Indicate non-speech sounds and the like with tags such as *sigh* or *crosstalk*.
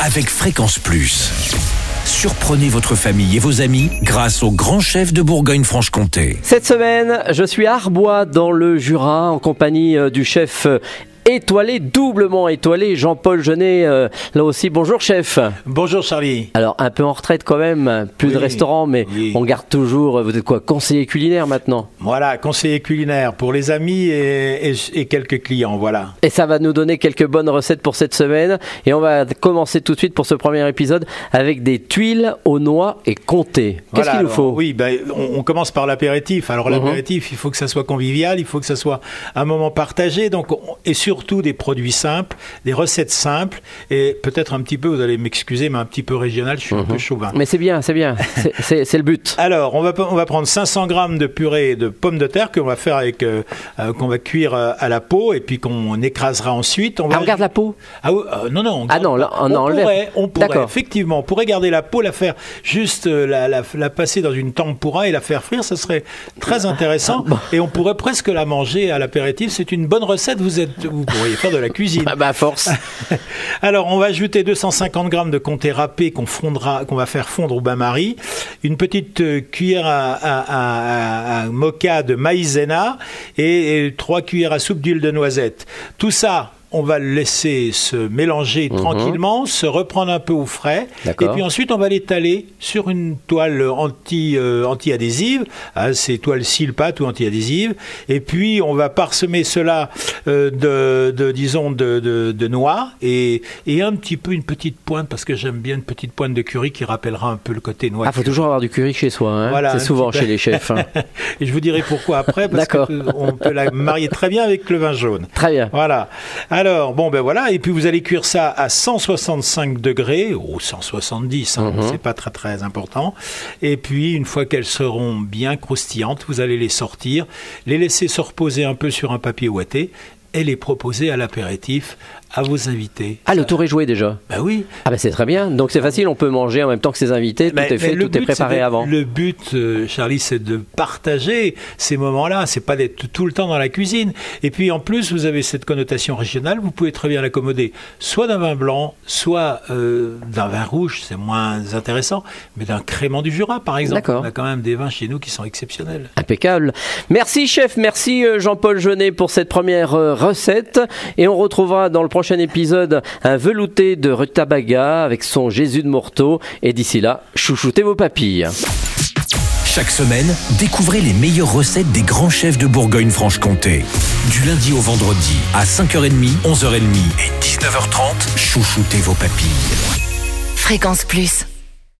avec Fréquence Plus. Surprenez votre famille et vos amis grâce au grand chef de Bourgogne-Franche-Comté. Cette semaine, je suis à Arbois dans le Jura en compagnie euh, du chef euh, étoilé, doublement étoilé, Jean-Paul Genet. euh, là aussi, bonjour chef. Bonjour Charlie. Alors un peu en retraite quand même, plus de Oui, restaurants, mais oui. on garde toujours. euh, Vous êtes quoi, conseiller culinaire maintenant? Voilà, conseiller culinaire pour les amis et, et- et quelques clients, voilà. Et ça va nous donner quelques bonnes recettes pour cette semaine. Et on va commencer tout de suite pour ce premier épisode avec des tuiles aux noix et comté. Qu'est-ce Voilà, qu'il nous faut? Oui, ben, on, on commence par l'apéritif. Alors Mhm. l'apéritif, il faut que ça soit convivial, il faut que ça soit un moment partagé, donc on- et surtout des produits simples, des recettes simples et peut-être un petit peu, vous allez m'excuser, mais un petit peu régional. Je suis un peu chauvin. Mais c'est bien, c'est bien. *laughs* C'est- le but. Alors, on va, on va prendre 500 grammes de purée de pommes de terre qu'on va faire avec, euh, euh, qu'on va cuire euh, à la peau et puis qu'on écrasera ensuite. On va Ah, on garde la peau? Ah euh, non, non. on Ah garde non, là, on on, enlève. pourrait, on pourrait, D'accord. effectivement, on pourrait garder la peau, la faire juste la, la, la passer dans une tempura et la faire frire, ça serait très intéressant. Ah, Et on pourrait presque la manger à l'apéritif. C'est une bonne recette. Vous êtes, vous pourriez faire de la cuisine. *laughs* Ah bah à force. *laughs* Alors, on va ajouter 250 grammes de comté râpé qu'on fondra, qu'on va faire fondre au bain-marie, une petite euh, cuillère à, à, à- à moka de maïzena et, et trois cuillères à soupe d'huile de noisette. Tout ça. On va le laisser se mélanger tranquillement, se reprendre un peu au frais, et puis ensuite on va l'étaler sur une toile anti, euh, anti-adhésive, hein, c'est toile cile-pâte ou anti-adhésive, et puis on va parsemer cela euh, de, de, disons, de, de, de noix et, et un petit peu une petite pointe, parce que j'aime bien une petite pointe de curry qui rappellera un peu le côté noix. Ah, faut toujours avoir du curry chez soi. hein. Voilà, c'est souvent chez les chefs. hein. *laughs* et je vous dirai pourquoi après, parce qu'on peut la marier très bien avec le vin jaune. Très bien. Voilà. Alors, bon, ben voilà. Et puis, vous allez cuire ça à 165 degrés, ou 170, hein, Mhm. c'est pas très, très important. Et puis, une fois qu'elles seront bien croustillantes, vous allez les sortir, les laisser se reposer un peu sur un papier ouaté et les proposer à l'apéritif à vos invités. Ah, le tour est joué déjà. Ben oui. Ah bah c'est très bien. Donc c'est facile, on peut manger en même temps que ses invités. Tout Mais- est fait, tout est but, préparé c'est de- avant. Le but, euh, Charlie, c'est de partager ces moments-là. C'est pas d'être tout le temps dans la cuisine. Et puis en plus, vous avez cette connotation régionale. Vous pouvez très bien l'accommoder, soit d'un vin blanc, soit euh, d'un vin rouge. C'est moins intéressant, mais d'un crément du Jura, par exemple. D'accord. On a quand même des vins chez nous qui sont exceptionnels. Impeccable. Merci chef, merci euh, Jean-Paul Genet pour cette première recette. Et on retrouvera dans le prochain épisode un velouté de rutabaga avec son Jésus de Morteau. Et d'ici là, chouchoutez vos papilles. Chaque semaine, découvrez les meilleures recettes des grands chefs de Bourgogne-Franche-Comté. Du lundi au vendredi, à 5h30, 11h30 et 19h30, chouchoutez vos papilles. Fréquence Plus.